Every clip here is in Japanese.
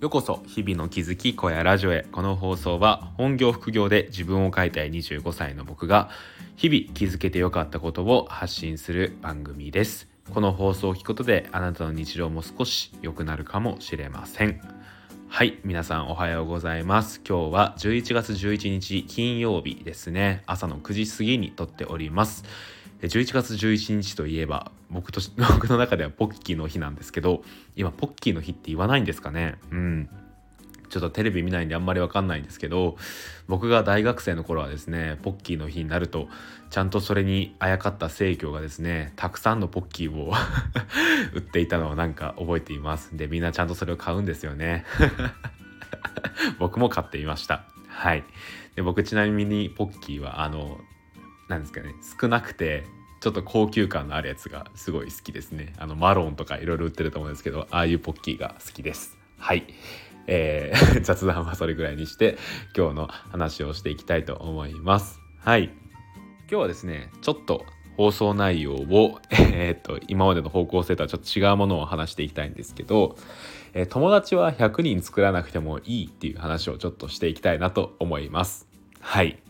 ようこそ日々の気づき小屋ラジオへ。この放送は本業副業で自分を変えたい25歳の僕が日々気づけてよかったことを発信する番組です。この放送を聞くことであなたの日常も少し良くなるかもしれません。はい。皆さんおはようございます。今日は11月11日金曜日ですね。朝の9時過ぎに撮っております。11月11日といえば僕と 僕の中ではポッキーの日なんですけど今ポッキーの日って言わないんですかね。うん。ちょっとテレビ見ないんであんまりわかんないんですけど僕が大学生の頃はですねポッキーの日になるとちゃんとそれにあやかった生協がですねたくさんのポッキーを 売っていたのをなんか覚えています。でみんなちゃんとそれを買うんですよね。僕も買っていました。はい。で僕ちなみにポッキーはあのなんですかね少なくてちょっと高級感のあるやつがすごい好きですね。あのマロンとかいろいろ売ってると思うんですけどああいうポッキーが好きです。はい。えー、雑談はそれぐらいにして今日の話をしていきたいと思います。はい。今日はですねちょっと放送内容を、えー、っと今までの方向性とはちょっと違うものを話していきたいんですけど、えー、友達は100人作らなくてもいいっていう話をちょっとしていきたいなと思います。はい。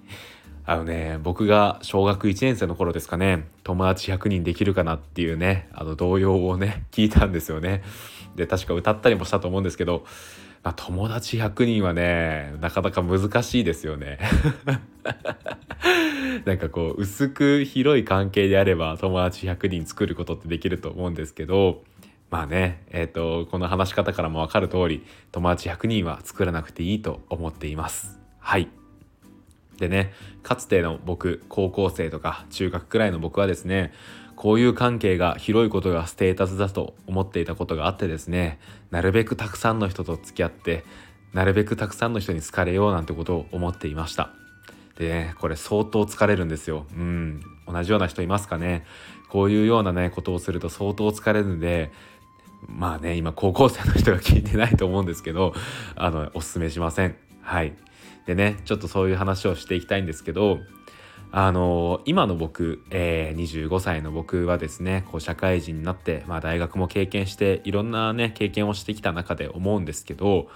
あのね、僕が小学1年生の頃ですかね、友達100人できるかなっていうね、あの童謡をね、聞いたんですよね。で、確か歌ったりもしたと思うんですけど、まあ、友達100人はね、なかなか難しいですよね。なんかこう、薄く広い関係であれば友達100人作ることってできると思うんですけど、まあね、えっ、ー、と、この話し方からもわかる通り、友達100人は作らなくていいと思っています。はい。でねかつての僕高校生とか中学くらいの僕はですねこういう関係が広いことがステータスだと思っていたことがあってですねなるべくたくさんの人と付き合ってなるべくたくさんの人に好かれようなんてことを思っていました。でねこれ相当疲れるんですよ。うん。同じような人いますかね？こういうようなねことをすると相当疲れるんでまあね今高校生の人が聞いてないと思うんですけどあのおすすめしません。はい。でねちょっとそういう話をしていきたいんですけどあの今の僕、えー、25歳の僕はですねこう社会人になって、まあ、大学も経験していろんなね経験をしてきた中で思うんですけど、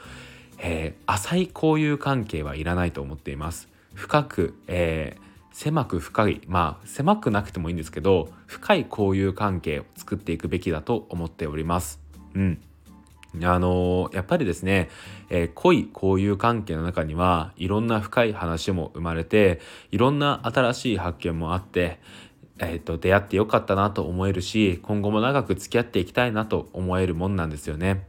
えー、浅い交友関係はいらないと思っています。深く、えー、狭く深いまあ狭くなくてもいいんですけど深い交友関係を作っていくべきだと思っております。うんあのやっぱりですね、えー、濃い交友関係の中にはいろんな深い話も生まれていろんな新しい発見もあって、えーと、出会ってよかったなと思えるし今後も長く付き合っていきたいなと思えるもんなんですよね。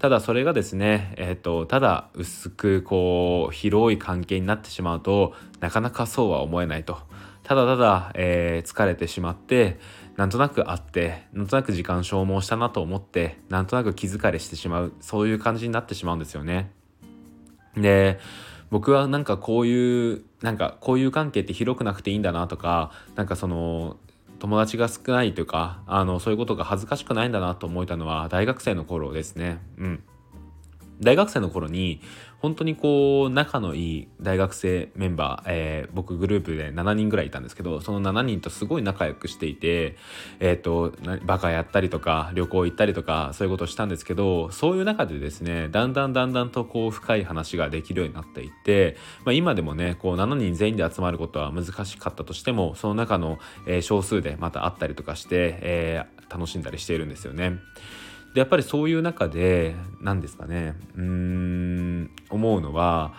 ただそれがですね、えーとただ薄くこう広い関係になってしまうとなかなかそうは思えないと。ただただ、えー、疲れてしまってなんとなくあってなんとなく時間消耗したなと思ってなんとなく気疲れしてしまうそういう感じになってしまうんですよね。で僕はなんかこういうなんかこういう関係って広くなくていいんだなとかなんかその友達が少ないというかあのそういうことが恥ずかしくないんだなと思えたのは大学生の頃ですね。うん大学生の頃に本当にこう仲のいい大学生メンバー、えー、僕グループで7人ぐらいいたんですけどその7人とすごい仲良くしていてえっ、ー、とバカやったりとか旅行行ったりとかそういうことをしたんですけどそういう中でですねだんだんだんだんとこう深い話ができるようになっていって、まあ、今でもねこう7人全員で集まることは難しかったとしてもその中の、えー、少数でまた会ったりとかして、え楽しんだりしているんですよね。でやっぱりそういう中で何ですかねうーん思うのは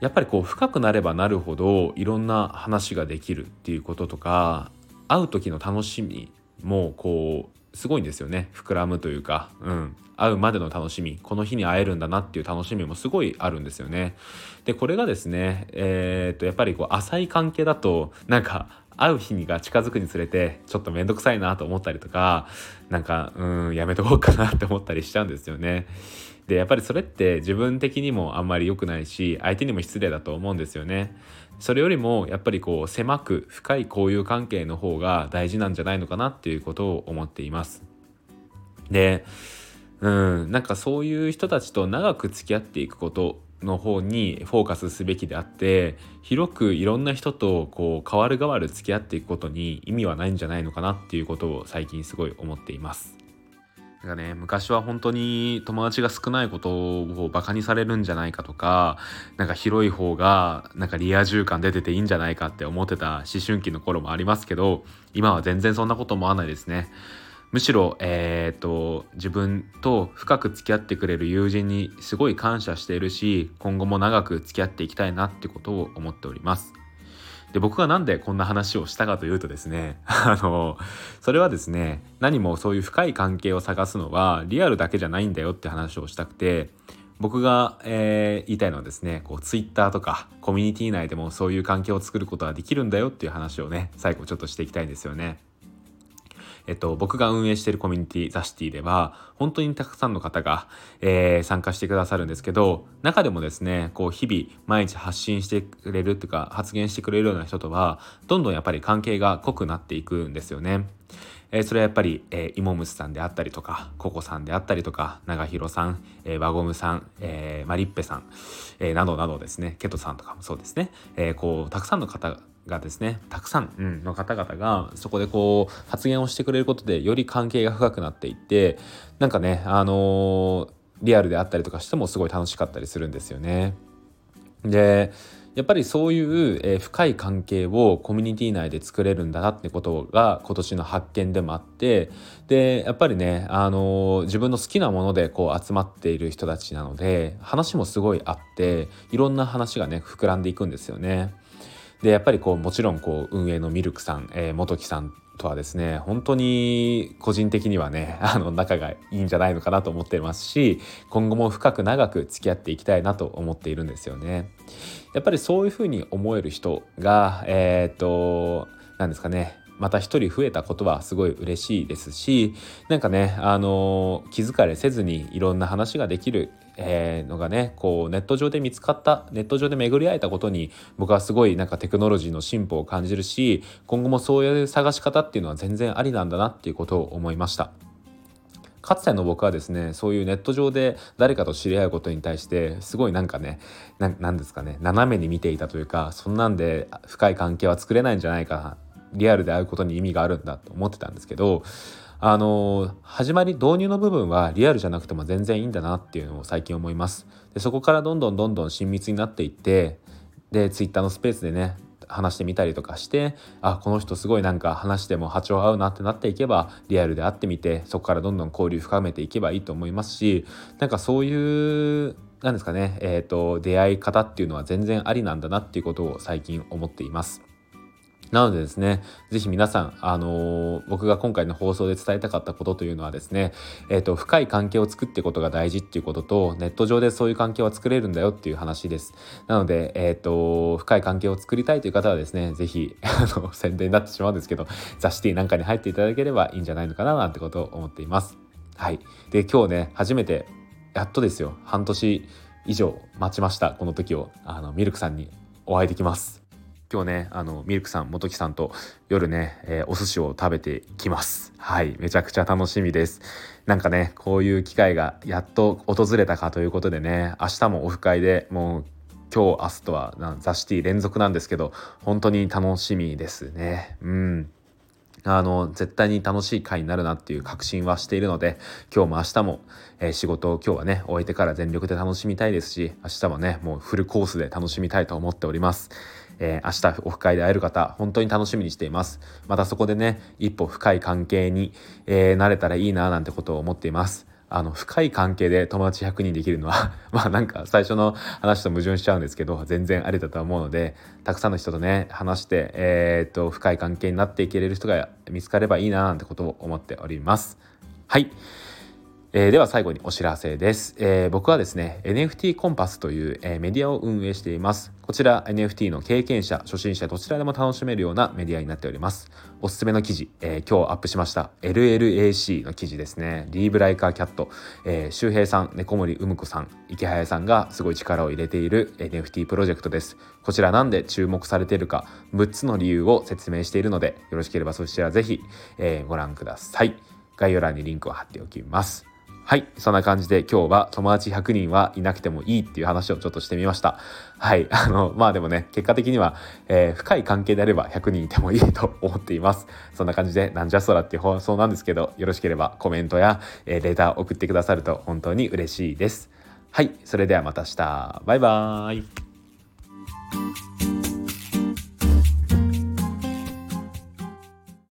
やっぱりこう深くなればなるほどいろんな話ができるっていうこととか会う時の楽しみもこうすごいんですよね膨らむというか、うん、会うまでの楽しみこの日に会えるんだなっていう楽しみもすごいあるんですよね。でこれがですねえー、っとやっぱりこう浅い関係だとなんか会う日にが近づくにつれてちょっと面倒くさいなと思ったりとかなんかうんやめとこうかなって思ったりしちゃうんですよね。でやっぱりそれって自分的にもあんまり良くないし相手にも失礼だと思うんですよね。それよりもやっぱりこう狭く深い交友関係の方が大事なんじゃないのかなっていうことを思っています。でうんなんかそういう人たちと長く付き合っていくことの方にフォーカスすべきであって広くいろんな人とこう変わる変わる付き合っていくことに意味はないんじゃないのかなっていうことを最近すごい思っています。なんかね、昔は本当に友達が少ないことをバカにされるんじゃないかとか、なんか広い方がなんかリア充感出てていいんじゃないかって思ってた思春期の頃もありますけど、今は全然そんなこと思わないですね。むしろ、えー、と、自分と深く付き合ってくれる友人にすごい感謝しているし、今後も長く付き合っていきたいなってことを思っております。で僕が何でこんな話をしたかというとですね あのそれはですね何もそういう深い関係を探すのはリアルだけじゃないんだよって話をしたくて僕が、えー、言いたいのはですねこう Twitter とかコミュニティ内でもそういう関係を作ることはできるんだよっていう話をね最後ちょっとしていきたいんですよね。えっと、僕が運営しているコミュニティザシティでは本当にたくさんの方が、えー、参加してくださるんですけど中でもですねこう日々毎日発信してくれるっていうか発言してくれるような人とはどんどんやっぱり関係が濃くなっていくんですよね。えー、それはやっぱり、えー、イモムスさんであったりとかココさんであったりとか長弘さん、えー、輪ゴムさん、えー、マリッペさん、えー、などなどですねケトさんとかもそうですね、えー、こうたくさんの方がですねたくさん、うん、の方々がそこでこう発言をしてくれることでより関係が深くなっていってなんかねあのー、リアルであったりとかしてもすごい楽しかったりするんですよね。でやっぱりそういう、えー、深い関係をコミュニティ内で作れるんだなってことが今年の発見でもあってでやっぱりね、あのー、自分の好きなものでこう集まっている人たちなので話もすごいあっていろんな話がね膨らんでいくんですよね。でやっぱりこうもちろんこう運営のミルクさん、えー、元木さんとはですね本当に個人的にはね あの仲がいいんじゃないのかなと思ってますし今後も深く長く付き合っていきたいなと思っているんですよね。やっぱりそういうふうに思える人がえー、っと何ですかねまた一人増えたことはすごい嬉しいですしなんかねあの気づかれせずにいろんな話ができるえ、のがねこうネット上で見つかったネット上で巡り合えたことに僕はすごいなんかテクノロジーの進歩を感じるし今後もそういう探し方っていうのは全然ありなんだなっていうことを思いました。かつての僕はですねそういうネット上で誰かと知り合うことに対してすごいなんかね何ですかね斜めに見ていたというかそんなんで深い関係は作れないんじゃないかリアルで会うことに意味があるんだと思ってたんですけどあの始まり導入の部分はリアルじゃなくても全然いいんだなっていうのを最近思いますでそこからどんどんどんどん親密になっていってでツイッターのスペースでね話してみたりとかしてあこの人すごいなんか話しても波長合うなってなっていけばリアルで会ってみてそこからどんどん交流深めていけばいいと思いますしなんかそういうなんですかねえっ、ー、と出会い方っていうのは全然ありなんだなっていうことを最近思っています。なのでですね、ぜひ皆さん、あのー、僕が今回の放送で伝えたかったことというのはですね、えっ、ー、と、深い関係を作っていくことが大事っていうことと、ネット上でそういう関係は作れるんだよっていう話です。なので、えっ、ー、と、深い関係を作りたいという方はですね、ぜひ、あの、宣伝になってしまうんですけど、ザ・シティなんかに入っていただければいいんじゃないのかななんてことを思っています。はい。で、今日ね、初めて、やっとですよ、半年以上待ちました、この時を、あの、ミルクさんにお会いできます。今日ねあのミルクさん元木さんと夜ね、えー、お寿司を食べてきます。はいめちゃくちゃ楽しみです。なんかねこういう機会がやっと訪れたかということでね明日もオフ会でもう今日明日とはザ・シティ連続なんですけど本当に楽しみですね。うん。あの絶対に楽しい回になるなっていう確信はしているので今日も明日も、えー、仕事を今日はね終えてから全力で楽しみたいですし明日もねもうフルコースで楽しみたいと思っております。えー、明日オフ会で会える方本当に楽しみにしています。またそこでね一歩深い関係に、えー、なれたらいいななんてことを思っています。あの深い関係で友達100人できるのは まあなんか最初の話と矛盾しちゃうんですけど全然ありだと思うのでたくさんの人とね話してえー、っと深い関係になっていけれる人が見つかればいいななんてことを思っております。はい。えー、では最後にお知らせです、えー、僕はですね NFT コンパスという、えー、メディアを運営しています。こちら NFT の経験者初心者どちらでも楽しめるようなメディアになっております。おすすめの記事、え今日アップしました。LLAC の記事ですね。リーブライカーキャット、え周平さん猫森うむ子さん池早さんがすごい力を入れている NFT プロジェクトです。こちらなんで注目されているか6つの理由を説明しているのでよろしければそちらぜひ、えご覧ください。概要欄にリンクを貼っておきます。はい。そんな感じで今日は友達100人はいなくてもいいっていう話をちょっとしてみました。はい。あのまあでもね結果的には、えー、深い関係であれば100人いてもいいと思っています。そんな感じでなんじゃそらっていう放送なんですけどよろしければコメントや、えー、レター送ってくださると本当に嬉しいです。はい。それではまた明日。バイバーイ。